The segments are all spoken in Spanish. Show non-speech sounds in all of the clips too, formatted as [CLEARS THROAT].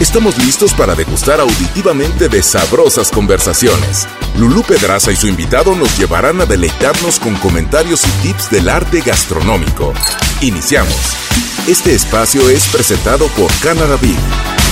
Estamos listos para degustar auditivamente de sabrosas conversaciones. Lulú Pedraza y su invitado nos llevarán a deleitarnos con comentarios y tips del arte gastronómico. Iniciamos. Este espacio es presentado por Canada Beef.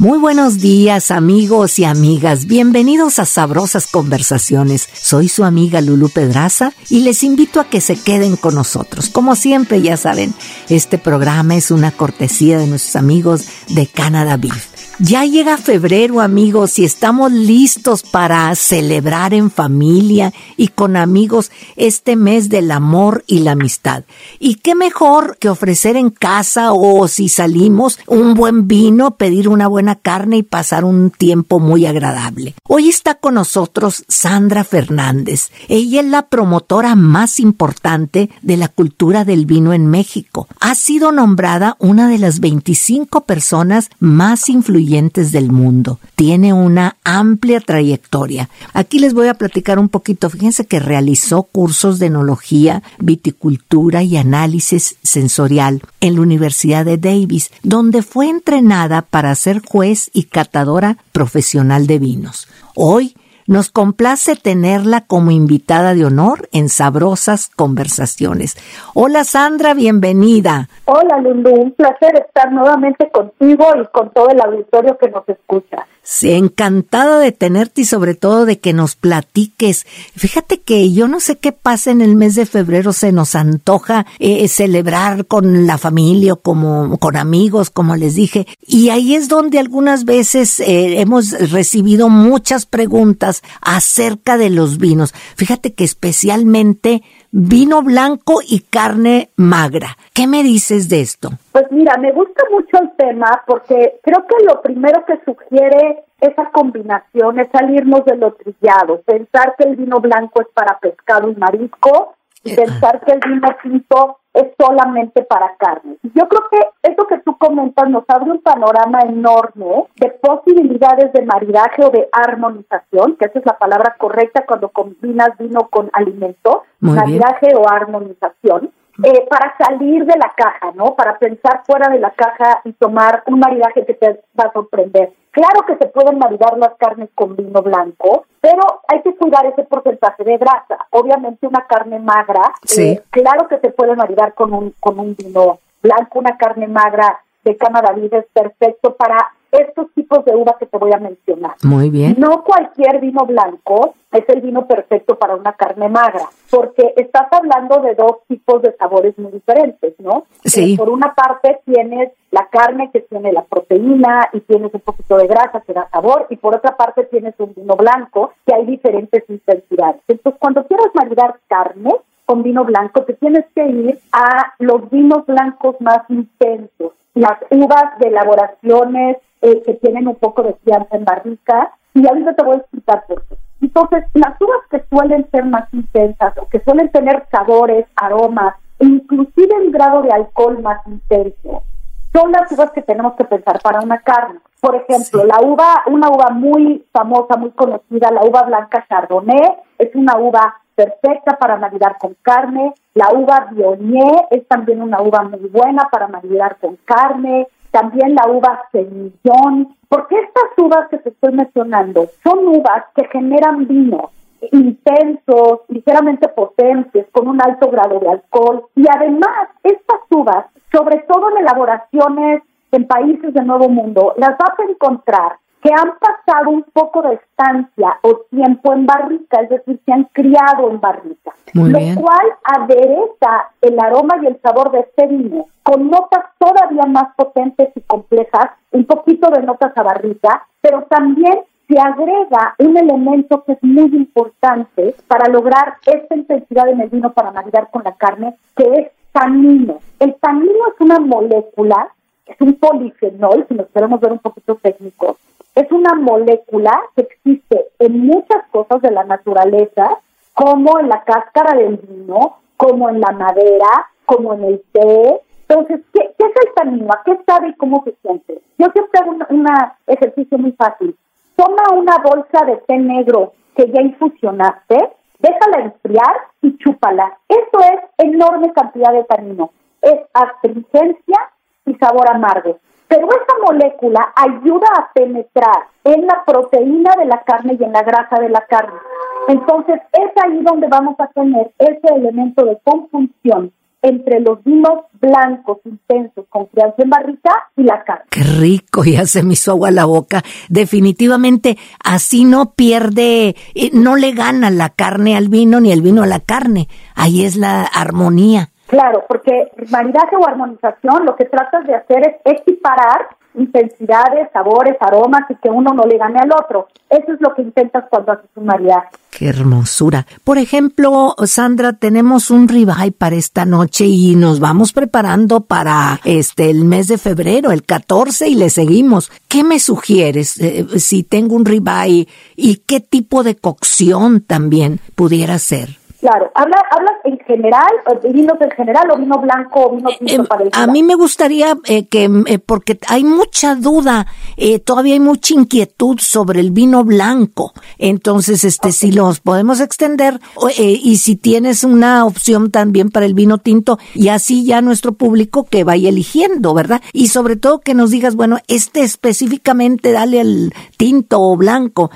Muy buenos días amigos y amigas, bienvenidos a Sabrosas Conversaciones. Soy su amiga Lulu Pedraza y les invito a que se queden con nosotros. Como siempre ya saben, este programa es una cortesía de nuestros amigos de Canada Beef. Ya llega febrero, amigos, y estamos listos para celebrar en familia y con amigos este mes del amor y la amistad. Y qué mejor que ofrecer en casa o si salimos un buen vino, pedir una buena carne y pasar un tiempo muy agradable. Hoy está con nosotros Sandra Fernández. Ella es la promotora más importante de la cultura del vino en México. Ha sido nombrada una de las 25 personas más influyentes del mundo. Tiene una amplia trayectoria. Aquí les voy a platicar un poquito. Fíjense que realizó cursos de enología, viticultura y análisis sensorial en la Universidad de Davis, donde fue entrenada para ser juez y catadora profesional de vinos. Hoy nos complace tenerla como invitada de honor en sabrosas conversaciones. Hola Sandra, bienvenida. Hola Lulu, un placer estar nuevamente contigo y con todo el auditorio que nos escucha. Sí, encantada de tenerte y sobre todo de que nos platiques. Fíjate que yo no sé qué pasa en el mes de febrero, se nos antoja eh, celebrar con la familia o como con amigos, como les dije. Y ahí es donde algunas veces eh, hemos recibido muchas preguntas acerca de los vinos. Fíjate que especialmente vino blanco y carne magra. ¿Qué me dices de esto? Pues mira, me gusta mucho el tema porque creo que lo primero que sugiere esa combinación es salirnos de lo trillado, pensar que el vino blanco es para pescado y marisco y pensar que el vino tinto es solamente para carne. Yo creo que eso que tú comentas nos abre un panorama enorme de posibilidades de maridaje o de armonización, que esa es la palabra correcta cuando combinas vino con alimento, maridaje o armonización. Eh, para salir de la caja, ¿no? Para pensar fuera de la caja y tomar un maridaje que te va a sorprender. Claro que se pueden maridar las carnes con vino blanco, pero hay que cuidar ese porcentaje de grasa. Obviamente una carne magra, eh, claro que se puede maridar con un, con un vino blanco, una carne magra de Canadá es perfecto para estos tipos de uva que te voy a mencionar. Muy bien. No cualquier vino blanco es el vino perfecto para una carne magra, porque estás hablando de dos tipos de sabores muy diferentes, ¿no? Sí. Eh, por una parte tienes la carne que tiene la proteína y tienes un poquito de grasa que da sabor, y por otra parte tienes un vino blanco que hay diferentes intensidades. Entonces, cuando quieras maridar carne, con vino blanco, te tienes que ir a los vinos blancos más intensos, las uvas de elaboraciones eh, que tienen un poco de fianza en barrica, y ahorita te voy a explicar por qué. Entonces, las uvas que suelen ser más intensas o que suelen tener sabores, aromas, e inclusive un grado de alcohol más intenso, son las uvas que tenemos que pensar para una carne. Por ejemplo, la uva, una uva muy famosa, muy conocida, la uva blanca Chardonnay, es una uva perfecta para maridar con carne. La uva Viognier es también una uva muy buena para maridar con carne también la uva semillón, porque estas uvas que te estoy mencionando son uvas que generan vinos intensos, ligeramente potentes, con un alto grado de alcohol. Y además, estas uvas, sobre todo en elaboraciones en países del Nuevo Mundo, las vas a encontrar que han pasado un poco de estancia o tiempo en barrica, es decir, se han criado en barrica, lo cual adereza el aroma y el sabor de este vino con notas todavía más potentes y complejas, un poquito de notas a barrica, pero también se agrega un elemento que es muy importante para lograr esta intensidad en el vino para maridar con la carne, que es tanino. El tanino es una molécula, es un polifenol, si nos queremos ver un poquito técnico, es una molécula que existe en muchas cosas de la naturaleza, como en la cáscara del vino, como en la madera, como en el té. Entonces, ¿qué, es el tanino? ¿A qué sabe y cómo se siente? Yo siempre hago un ejercicio muy fácil. Toma una bolsa de té negro que ya infusionaste, déjala enfriar y chúpala. Eso es enorme cantidad de tanino. Es astringencia y sabor amargo. Pero esa molécula ayuda a penetrar en la proteína de la carne y en la grasa de la carne. Entonces es ahí donde vamos a tener ese elemento de conjunción entre los vinos blancos intensos con crianza en barrica y la carne. Qué rico, ya se me hizo agua la boca. Definitivamente así no pierde, eh, no le gana la carne al vino ni el vino a la carne. Ahí es la armonía. Claro, porque maridaje o armonización lo que tratas de hacer es equiparar intensidades, sabores, aromas y que uno no le gane al otro. Eso es lo que intentas cuando haces un maridaje. Qué hermosura. Por ejemplo, Sandra, tenemos un ribeye para esta noche y nos vamos preparando para este el mes de febrero, el 14 y le seguimos. ¿Qué me sugieres eh, si tengo un ribeye y qué tipo de cocción también pudiera ser? Claro, ¿hablas, hablas en general, vinos en general o vino blanco o vino tinto Eh, para el a mí me gustaría eh, que, eh, porque hay mucha duda, eh, todavía hay mucha inquietud sobre el vino blanco. Entonces, este, si los podemos extender eh, y si tienes una opción también para el vino tinto y así ya nuestro público que vaya eligiendo, ¿verdad? Y sobre todo que nos digas, bueno, este específicamente dale el tinto o blanco.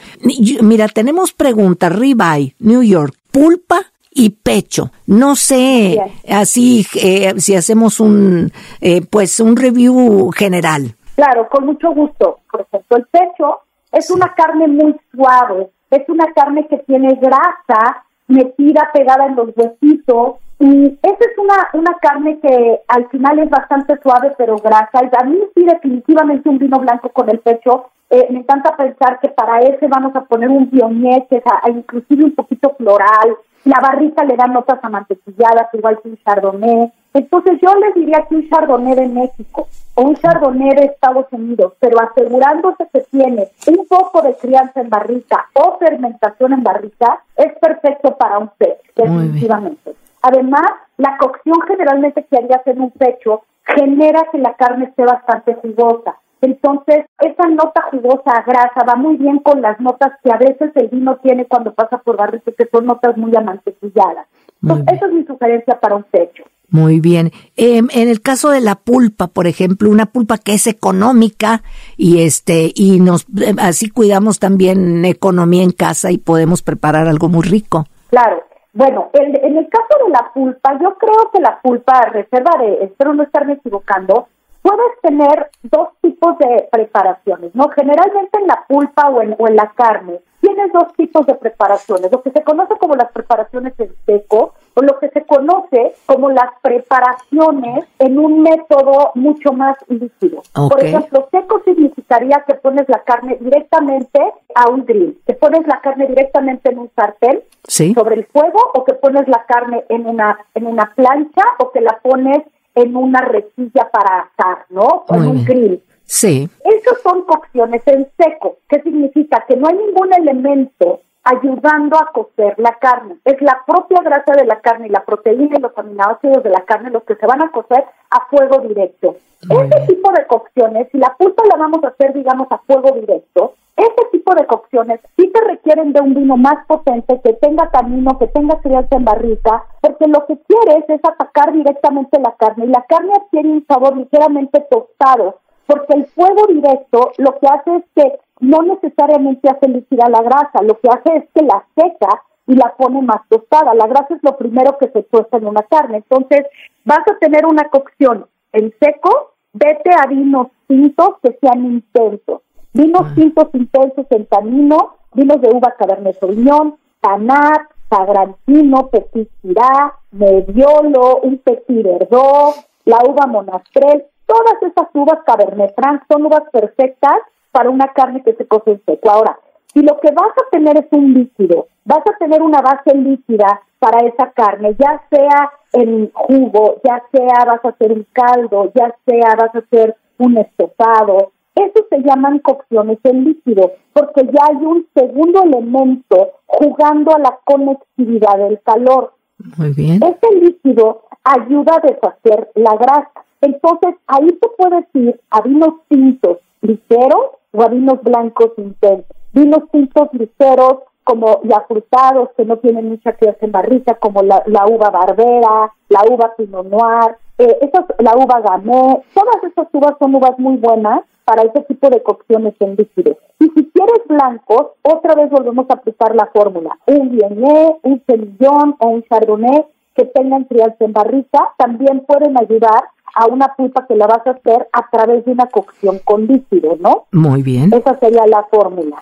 Mira, tenemos preguntas, ribeye, New York, pulpa y pecho. No sé, así eh, si hacemos un eh, pues un review general. Claro, con mucho gusto. Por ejemplo, el pecho es una carne muy suave, es una carne que tiene grasa metida, pegada en los huesitos. Y esa es una, una carne que al final es bastante suave, pero grasa. Y a mí sí, definitivamente un vino blanco con el pecho. Eh, me encanta pensar que para ese vamos a poner un viognier, que es a- a inclusive un poquito floral. La barrica le da notas amantequilladas, igual que un chardonnay. Entonces yo les diría que un chardonnay de México o un chardonnay de Estados Unidos, pero asegurándose que tiene un poco de crianza en barrica o fermentación en barrica, es perfecto para un bien. definitivamente. Además, la cocción generalmente que harías en un pecho genera que la carne esté bastante jugosa. Entonces, esa nota jugosa a grasa va muy bien con las notas que a veces el vino tiene cuando pasa por barrica, que son notas muy amantequilladas. Muy Entonces, esa es mi sugerencia para un pecho. Muy bien. Em, en el caso de la pulpa, por ejemplo, una pulpa que es económica y este y nos em, así cuidamos también economía en casa y podemos preparar algo muy rico. Claro. Bueno, el- en el caso de la pulpa, yo creo que la pulpa, reserva de, espero no estarme equivocando, puedes tener dos tipos de preparaciones, ¿no? Generalmente en la pulpa o en, o en la carne tienes dos tipos de preparaciones, lo que se conoce como las preparaciones en seco o lo que se conoce como las preparaciones en un método mucho más líquido. Por ejemplo, seco significaría que pones la carne directamente a un grill, que pones la carne directamente en un sartén Sí. sobre el fuego o que pones la carne en una en una plancha o que la pones en una rejilla para asar, ¿no? O en un grill. Sí. Esas son cocciones en seco. ¿Qué significa? Que no hay ningún elemento ayudando a cocer la carne. Es la propia grasa de la carne y la proteína y los aminoácidos de la carne los que se van a cocer a fuego directo. Muy Ese bien. tipo de cocciones, si la pulpa la vamos a hacer, digamos, a fuego directo, ese tipo de cocciones sí te requieren de un vino más potente, que tenga camino, que tenga crianza en barrica, porque lo que quieres es atacar directamente la carne y la carne adquiere un sabor ligeramente tostado, porque el fuego directo lo que hace es que no necesariamente hace líquida la grasa, lo que hace es que la seca y la pone más tostada. La grasa es lo primero que se tuesta en una carne. Entonces, vas a tener una cocción en seco, vete a vinos tintos que sean intensos. Vinos tintos intensos en tanino, vinos de uva Cabernet Sauvignon, Tanat, Sagrantino, Petit Syrah, Nebbiolo, un Petit Verdot, la uva Monastrell, todas esas uvas Cabernet Franc son uvas perfectas para una carne que se cose en seco. Ahora, si lo que vas a tener es un líquido, vas a tener una base líquida para esa carne, ya sea en jugo, ya sea vas a hacer un caldo, ya sea vas a hacer un estofado, eso se llaman cocciones en líquido, porque ya hay un segundo elemento jugando a la conectividad del calor. Muy bien. Este líquido ayuda a deshacer la grasa. Entonces, ahí te puedes ir a vinos tintos ligeros o a vinos blancos intensos. Vinos tintos ligeros como ya frutados, que no tienen mucha crianza en barrica, como la, uva barbera, la uva pinot noir, eh, la uva gamé, todas esas uvas son uvas muy buenas para ese tipo de cocciones en líquido. Y si quieres blancos, otra vez volvemos a aplicar la fórmula. Un Viognier, un Semillón o un Chardonnay que tengan crianza en barrica también pueden ayudar a una pulpa que la vas a hacer a través de una cocción con líquido, ¿no? Muy bien. Esa sería la fórmula.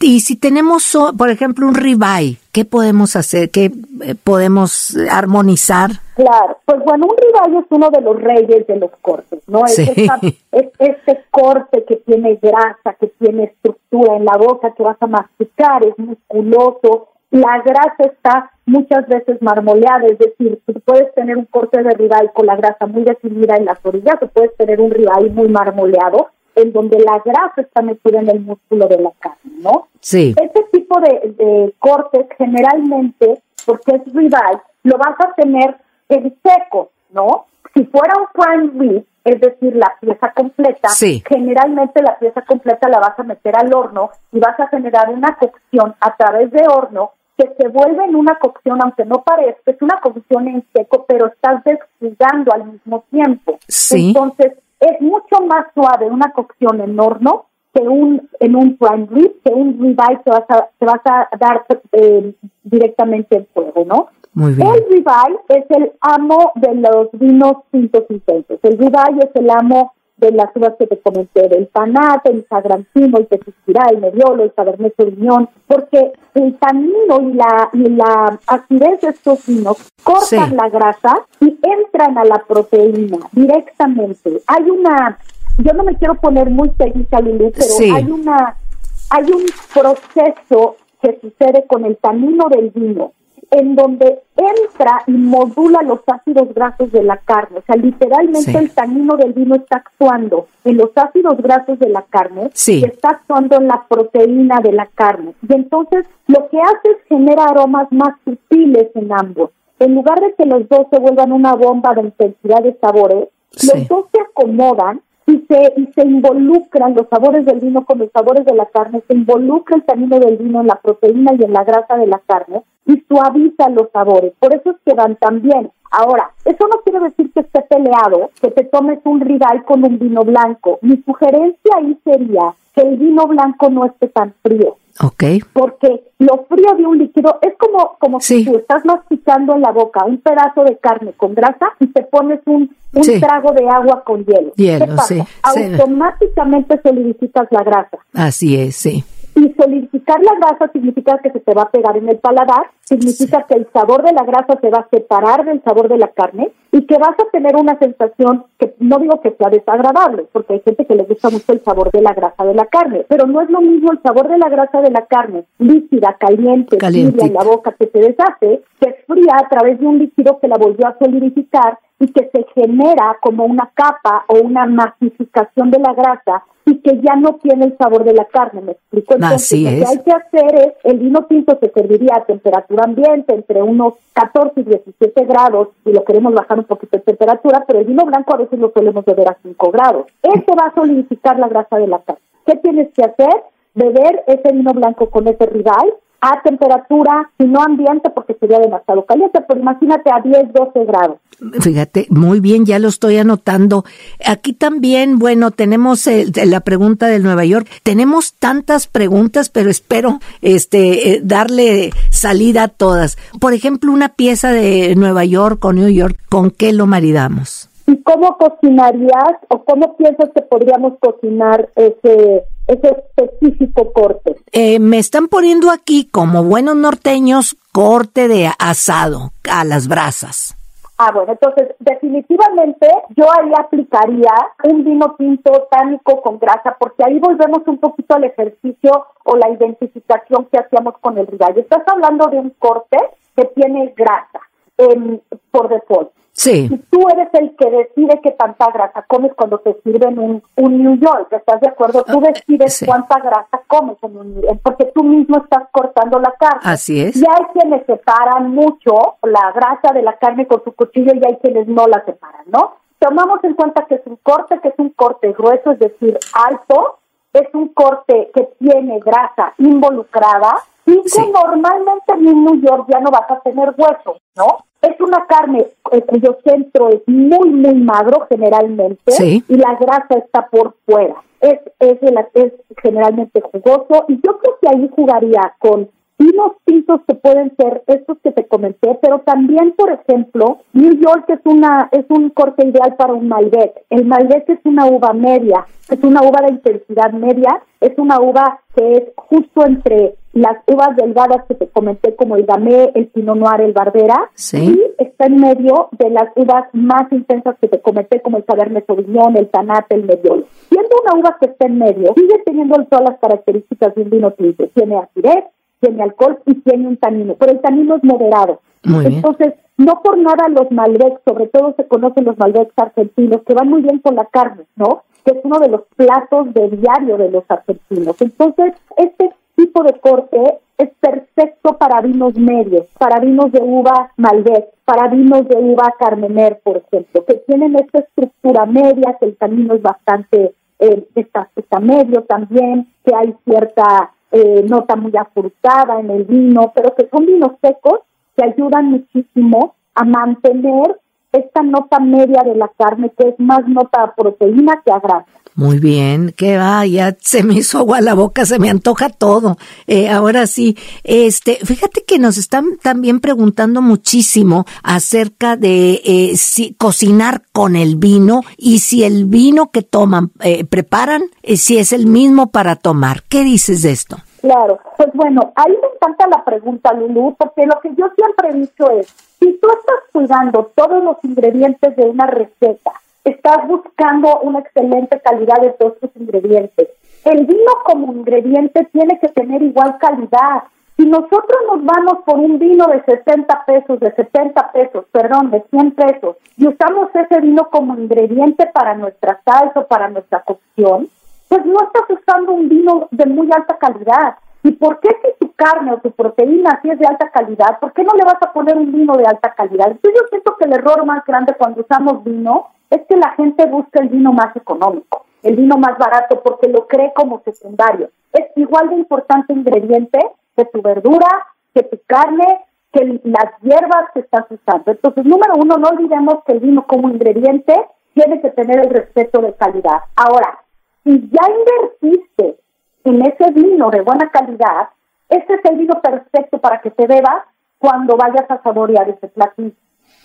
Y si tenemos, por ejemplo, un ribeye, ¿qué podemos hacer? ¿Qué eh, podemos armonizar? Claro, pues bueno, un ribeye es uno de los reyes de los cortes, ¿no? Es, es este corte que tiene grasa, que tiene estructura en la boca, que vas a masticar, es musculoso, la grasa está muchas veces marmoleada, es decir, tú puedes tener un corte de ribeye con la grasa muy definida en las orillas, o puedes tener un ribeye muy marmoleado, en donde la grasa está metida en el músculo de la carne, ¿no? Sí. Este tipo de, cortes generalmente, porque es ribeye, lo vas a tener en seco, ¿no? Si fuera un prime rib, es decir, la pieza completa, generalmente la pieza completa la vas a meter al horno y vas a generar una cocción a través de horno que se vuelve en una cocción, aunque no parezca, es una cocción en seco, pero estás desjugando al mismo tiempo. Sí. Entonces, es mucho más suave una cocción en horno que un en un prime rib, que un ribeye te vas a, te vas a dar eh, directamente en fuego, ¿no? Muy bien. El ribeye es el amo de los vinos tintos intensos. El ribeye es el amo de las uvas que te comenté, del panate, el sagrantino, el tequila, el mediolo, el cabernet sauvignon, porque el tanino y la, y la acidez de estos vinos cortan la grasa y entran a la proteína directamente. Hay una, yo no me quiero poner muy técnica, Lili, pero hay una, hay un proceso que sucede con el tanino del vino en donde entra y modula los ácidos grasos de la carne. O sea, literalmente el tanino del vino está actuando en los ácidos grasos de la carne y está actuando en la proteína de la carne. Y entonces lo que hace es genera aromas más sutiles en ambos. En lugar de que los dos se vuelvan una bomba de intensidad de sabores, los dos se acomodan y se, y se involucran los sabores del vino con los sabores de la carne, se involucra el tanino del vino en la proteína y en la grasa de la carne y suaviza los sabores. Por eso es que van tan bien. Ahora, eso no quiere decir que esté peleado, que te tomes un ribeye con un vino blanco. Mi sugerencia ahí sería que el vino blanco no esté tan frío. Ok. Porque lo frío de un líquido es como, como si tú estás masticando en la boca un pedazo de carne con grasa y te pones un, un trago de agua con hielo. Hielo, sí. Automáticamente solidificas la grasa. Así es, sí. Y solidificar la grasa significa que se te va a pegar en el paladar, significa que el sabor de la grasa se va a separar del sabor de la carne y que vas a tener una sensación que no digo que sea desagradable, porque hay gente que le gusta mucho el sabor de la grasa de la carne, pero no es lo mismo el sabor de la grasa de la carne líquida, caliente, caliente en la boca que se deshace, que es fría a través de un líquido que la volvió a solidificar y que se genera como una capa o una masificación de la grasa y que ya no tiene el sabor de la carne, ¿me explico? Entonces, lo que hay que hacer es, el vino tinto se serviría a temperatura ambiente entre unos 14 y 17 grados y lo queremos bajar un poquito de temperatura, pero el vino blanco a veces lo solemos beber a 5 grados. Este va a solidificar la grasa de la carne. ¿Qué tienes que hacer? Beber ese vino blanco con ese ribeye a temperatura, si no ambiente, porque sería demasiado caliente, pero imagínate a 10, 12 grados. Fíjate, muy bien, ya lo estoy anotando. Aquí también, bueno, tenemos la pregunta del Nueva York. Tenemos tantas preguntas, pero espero este eh, darle salida a todas. Por ejemplo, una pieza de Nueva York o New York, ¿con qué lo maridamos? ¿Y cómo cocinarías o cómo piensas que podríamos cocinar ese ese específico corte? Eh, me están poniendo aquí, como buenos norteños, corte de asado a las brasas. Ah, bueno, entonces definitivamente yo ahí aplicaría un vino tinto tánico con grasa, porque ahí volvemos un poquito al ejercicio o la identificación que hacíamos con el ribeye. Estás hablando de un corte que tiene grasa por default. Sí. Y tú eres el que decide qué tanta grasa comes cuando te sirven un, un New York, ¿estás de acuerdo? Tú ah, decides cuánta grasa comes en un New porque tú mismo estás cortando la carne. Así es. Y hay quienes separan mucho la grasa de la carne con su cuchillo y hay quienes no la separan, ¿no? Tomamos en cuenta que es un corte, que es un corte grueso, es decir, alto, es un corte que tiene grasa involucrada, Y que normalmente en New York ya no vas a tener hueso, ¿no? Es una carne eh, cuyo centro es muy, muy magro generalmente y la grasa está por fuera. Es, es, es generalmente jugoso y yo creo que ahí jugaría con vinos tintos que pueden ser estos que te comenté, pero también, por ejemplo, New York es una es un corte ideal para un Malbec. El Malbec es una uva media, es una uva de intensidad media, es una uva que es justo entre las uvas delgadas que te comenté como el Gamay, el Pinot Noir, el Barbera, y está en medio de las uvas más intensas que te comenté como el Cabernet Sauvignon, el Tanat, el Nebbiolo. Siendo una uva que está en medio, sigue teniendo todas las características de un vino tinto. Tiene acidez, tiene alcohol y tiene un tanino, pero el tanino es moderado. Entonces, no por nada los Malbecs, sobre todo se conocen los Malbecs argentinos, que van muy bien con la carne, ¿no? Que es uno de los platos de diario de los argentinos. Entonces, este tipo de corte es perfecto para vinos medios, para vinos de uva Malbec, para vinos de uva Carmener, por ejemplo, que tienen esta estructura media, que el tanino es bastante, eh, está, está medio también, que hay cierta eh, nota muy afrutada en el vino, pero que son vinos secos que ayudan muchísimo a mantener esta nota media de la carne, que es más nota a proteína que a grasa. Muy bien, que vaya, se me hizo agua la boca, se me antoja todo. Eh, ahora sí, este, fíjate que nos están también preguntando muchísimo acerca de eh, si cocinar con el vino y si el vino que toman, eh, preparan, eh, si es el mismo para tomar. ¿Qué dices de esto? Claro, pues bueno, ahí me encanta la pregunta, Lulu, porque lo que yo siempre he dicho es, si tú estás cuidando todos los ingredientes de una receta, estás buscando una excelente calidad de todos tus ingredientes. El vino como ingrediente tiene que tener igual calidad. Si nosotros nos vamos por un vino de 60 pesos, de 70 pesos, perdón, de 100 pesos, y usamos ese vino como ingrediente para nuestra salsa o para nuestra cocción, pues no estás usando un vino de muy alta calidad. ¿Y por qué si carne o tu proteína sí es de alta calidad, por qué no le vas a poner un vino de alta calidad? Entonces yo siento que el error más grande cuando usamos vino es que la gente busca el vino más económico, el vino más barato, porque lo cree como secundario. Es igual de importante ingrediente que tu verdura, que tu carne, que las hierbas que estás usando. Entonces, número uno, no olvidemos que el vino como ingrediente tiene que tener el respeto de calidad. Ahora, si ya invertiste en ese vino de buena calidad, ese es el vino perfecto para que te bebas cuando vayas a saborear ese platillo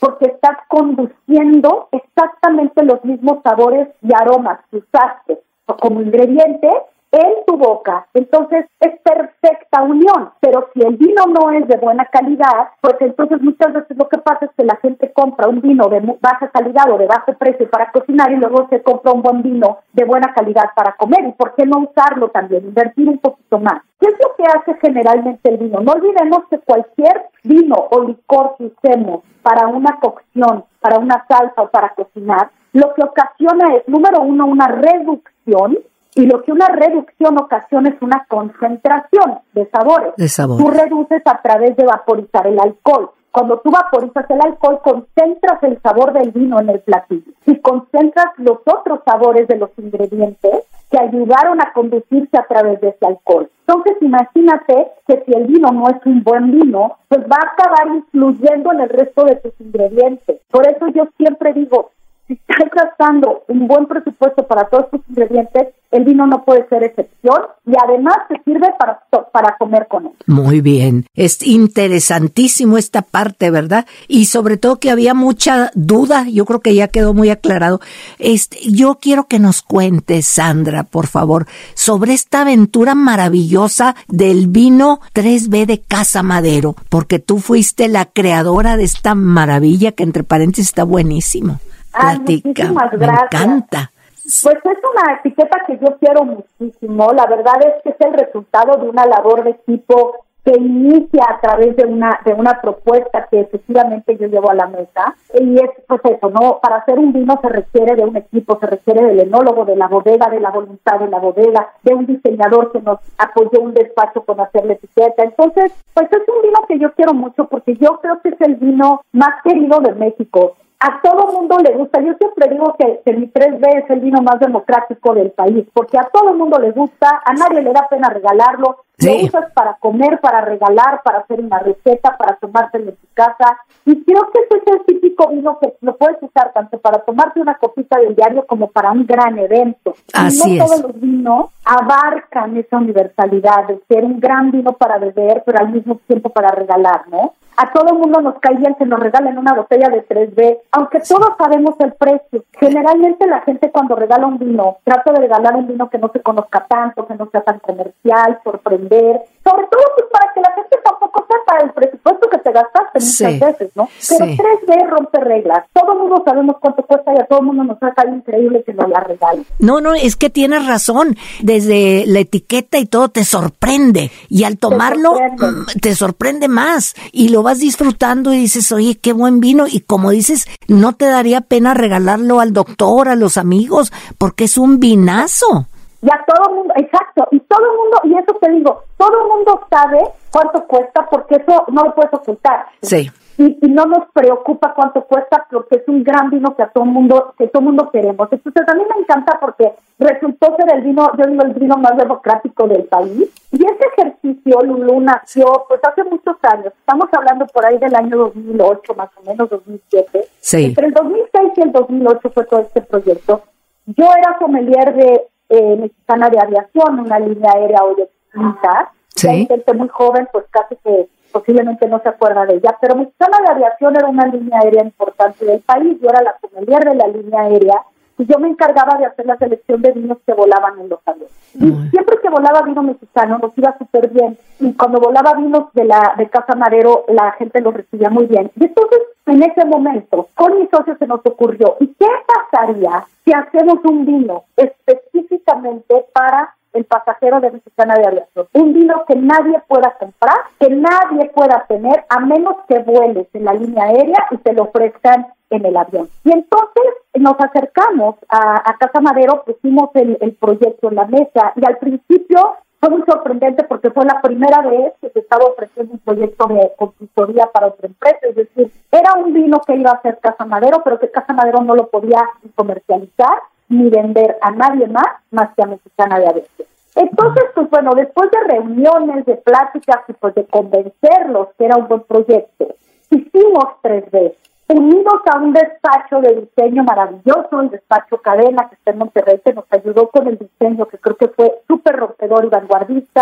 porque estás conduciendo exactamente los mismos sabores y aromas que usaste como ingrediente en tu boca. Entonces es perfecta unión. Pero si el vino no es de buena calidad, pues entonces muchas veces lo que pasa es que la gente compra un vino de baja calidad o de bajo precio para cocinar y luego se compra un buen vino de buena calidad para comer. ¿Y por qué no usarlo también? Invertir un poquito más. ¿Qué es lo que hace generalmente el vino? No olvidemos que cualquier vino o licor que usemos para una cocción, para una salsa o para cocinar, lo que ocasiona es, número uno, una reducción y lo que una reducción ocasiona es una concentración de sabores. De sabores. Tú reduces a través de vaporizar el alcohol. Cuando tú vaporizas el alcohol, concentras el sabor del vino en el platillo y concentras los otros sabores de los ingredientes que ayudaron a conducirse a través de ese alcohol. Entonces, imagínate que si el vino no es un buen vino, pues va a acabar influyendo en el resto de tus ingredientes. Por eso yo siempre digo, si estás gastando un buen presupuesto para todos tus ingredientes, el vino no puede ser excepción y además te sirve para, para comer con él. Muy bien, es interesantísimo esta parte, ¿verdad? Y sobre todo que había mucha duda, yo creo que ya quedó muy aclarado. Este, yo quiero que nos cuentes, Sandra, por favor, sobre esta aventura maravillosa del vino 3B de Casa Madero, porque tú fuiste la creadora de esta maravilla que entre paréntesis está buenísimo. Platica, me encanta. Pues es una etiqueta que yo quiero muchísimo. La verdad es que es el resultado de una labor de equipo que inicia a través de una de una propuesta que efectivamente yo llevo a la mesa. Y es pues eso no para hacer un vino se requiere de un equipo se requiere del enólogo de la bodega de la voluntad de la bodega de un diseñador que nos apoyó un despacho con hacer la etiqueta. Entonces pues es un vino que yo quiero mucho porque yo creo que es el vino más querido de México a todo mundo le gusta. Yo siempre digo que, que mi 3B es el vino más democrático del país, porque a todo mundo le gusta, a nadie le da pena regalarlo. Lo usas para comer, para regalar, para hacer una receta, para tomártelo en tu casa. Y creo que ese es el típico vino que lo puedes usar tanto para tomarte una copita del diario como para un gran evento. Así y no todos los vinos abarcan esa universalidad de ser un gran vino para beber, pero al mismo tiempo para regalar, ¿no? A todo el mundo nos cae bien que nos regalen una botella de 3B, aunque todos sabemos el precio. Generalmente la gente cuando regala un vino, trata de regalar un vino que no se conozca tanto, que no sea tan comercial, sorprender, sobre todo pues para que la gente tampoco sepa el presupuesto que te gastaste muchas veces, ¿no? Pero 3B rompe reglas. Todo el mundo sabemos cuánto cuesta y a todo el mundo nos hace increíble que nos la regalen. No, no, es que tienes razón. Desde la etiqueta y todo te sorprende. Y al tomarlo [CLEARS THROAT] te sorprende, mm, más. Y lo vas disfrutando y dices, oye, qué buen vino. Y como dices, no te daría pena regalarlo al doctor, a los amigos, porque es un vinazo. Ya todo el mundo, exacto, y todo el mundo, y eso te digo, todo el mundo sabe cuánto cuesta porque eso no lo puedes ocultar. Sí y, no nos preocupa cuánto cuesta porque es un gran vino que a todo mundo que todo mundo queremos. Entonces a mí me encanta porque resultó ser el vino, yo digo el vino más democrático del país. Y ese ejercicio, Lulu, nació pues hace muchos años. Estamos hablando por ahí del año 2008, más o menos 2007. Sí. Entre el 2006 y el 2008 fue todo este proyecto. Yo era sommelier de eh, Mexicana de Aviación, una línea aérea hoy extinta. Sí. Gente muy joven, pues casi que posiblemente no se acuerda de ella, pero Mexicana de Aviación era una línea aérea importante del país, yo era la sommelier de la línea aérea y yo me encargaba de hacer la selección de vinos que volaban en los aviones. Y siempre que volaba vino mexicano nos iba súper bien y cuando volaba vinos de la de Casa Marero la gente los recibía muy bien. Y entonces en ese momento con mis socios se nos ocurrió, ¿y qué pasaría si hacemos un vino específicamente para el pasajero de Mexicana de Aviación. Un vino que nadie pueda comprar, que nadie pueda tener, a menos que vueles en la línea aérea y te lo ofrezcan en el avión. Y entonces nos acercamos a, Casa Madero, pusimos el, el proyecto en la mesa y al principio fue muy sorprendente porque fue la primera vez que se estaba ofreciendo un proyecto de consultoría para otra empresa, es decir, era un vino que iba a ser Casa Madero, pero que Casa Madero no lo podía comercializar ni vender a nadie más más que a Mexicana de Aviación. Entonces, pues bueno, después de reuniones, de pláticas y pues de convencerlos que era un buen proyecto, hicimos tres veces, unidos a un despacho de diseño maravilloso, el despacho Cadena que está en Monterrey, que nos ayudó con el diseño que creo que fue súper rompedor y vanguardista,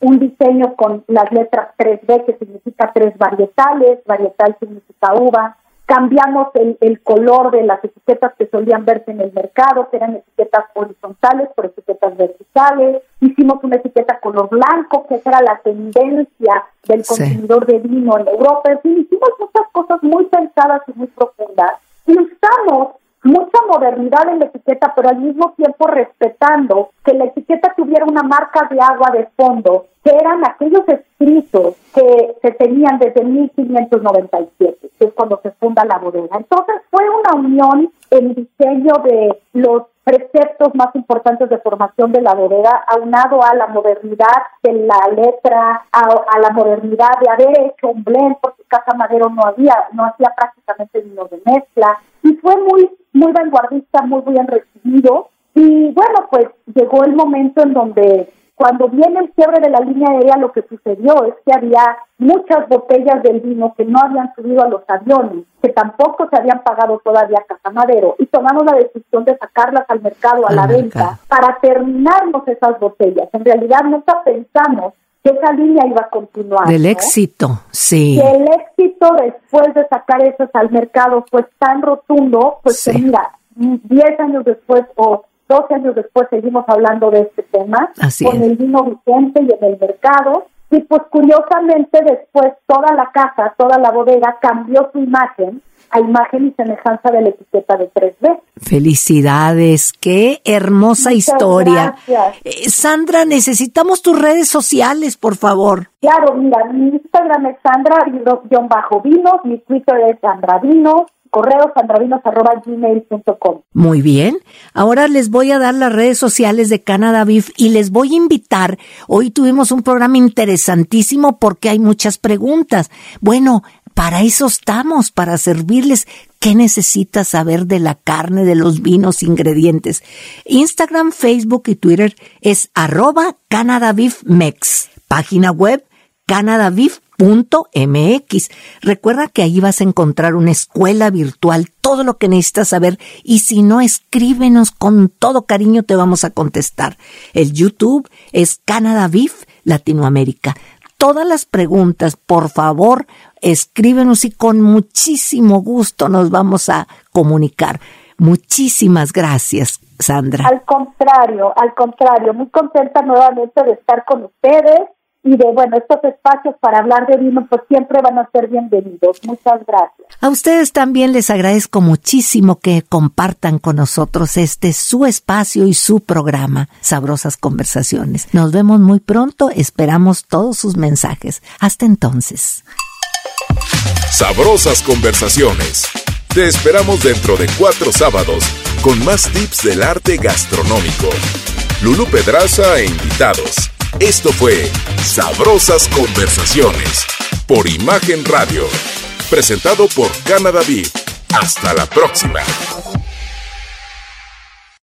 un diseño con las letras 3B que significa tres varietales, varietal significa uva, cambiamos el, el, color de las etiquetas que solían verse en el mercado, que eran etiquetas horizontales por etiquetas verticales, hicimos una etiqueta color blanco, que era la tendencia del consumidor de vino en Europa, en fin, hicimos muchas cosas muy pensadas y muy profundas, y usamos mucha modernidad en la etiqueta, pero al mismo tiempo respetando que la etiqueta tuviera una marca de agua de fondo, que eran aquellos escritos que se tenían desde 1597, que es cuando se funda la bodega. Entonces fue una unión en diseño de los preceptos más importantes de formación de la bodega, aunado a la modernidad de la letra, a, la modernidad de haber hecho un blend, Casa Madero no había, no hacía prácticamente vino de mezcla, y fue muy, muy vanguardista, muy bien recibido. Y bueno, pues llegó el momento en donde cuando viene el quiebre de la línea aérea, lo que sucedió es que había muchas botellas del vino que no habían subido a los aviones, que tampoco se habían pagado todavía a Casamadero, y tomamos la decisión de sacarlas al mercado, a la venta, para terminarnos esas botellas. En realidad nunca pensamos que esa línea iba a continuar. Del éxito, sí. Que el éxito después de sacar esas al mercado fue tan rotundo, pues que mira, 10 años después o 12 años después seguimos hablando de este tema, con el vino vigente y en el mercado. Y pues curiosamente después toda la casa, toda la bodega cambió su imagen a imagen y semejanza de la etiqueta de 3B. Felicidades, qué hermosa historia. Eh, Sandra, necesitamos tus redes sociales, por favor. Claro, mira, mi Instagram es Sandra-Vinos, mi Twitter es Sandra Vinos, correo sandravinos.gmail.com. Muy bien. Ahora les voy a dar las redes sociales de Canada Beef y les voy a invitar. Hoy tuvimos un programa interesantísimo porque hay muchas preguntas. Bueno, para eso estamos, para servirles. ¿Qué necesitas saber de la carne, de los vinos, ingredientes? Instagram, Facebook y Twitter es arroba Canada Mex. Página web canadaviv.mx. Recuerda que ahí vas a encontrar una escuela virtual, todo lo que necesitas saber y si no, escríbenos con todo cariño, te vamos a contestar. El YouTube es Canadaviv Latinoamérica. Todas las preguntas, por favor, escríbenos y con muchísimo gusto nos vamos a comunicar. Muchísimas gracias, Sandra. Al contrario, al contrario, muy contenta nuevamente de estar con ustedes y de, bueno, estos espacios para hablar de vino, pues siempre van a ser bienvenidos. Muchas gracias. A ustedes también les agradezco muchísimo que compartan con nosotros este su espacio y su programa, Sabrosas Conversaciones. Nos vemos muy pronto, esperamos todos sus mensajes. Hasta entonces. Sabrosas Conversaciones. Te esperamos dentro de cuatro sábados con más tips del arte gastronómico. Lulú Pedraza e invitados. Esto fue Sabrosas Conversaciones por Imagen Radio, presentado por Canada Beef. Hasta la próxima.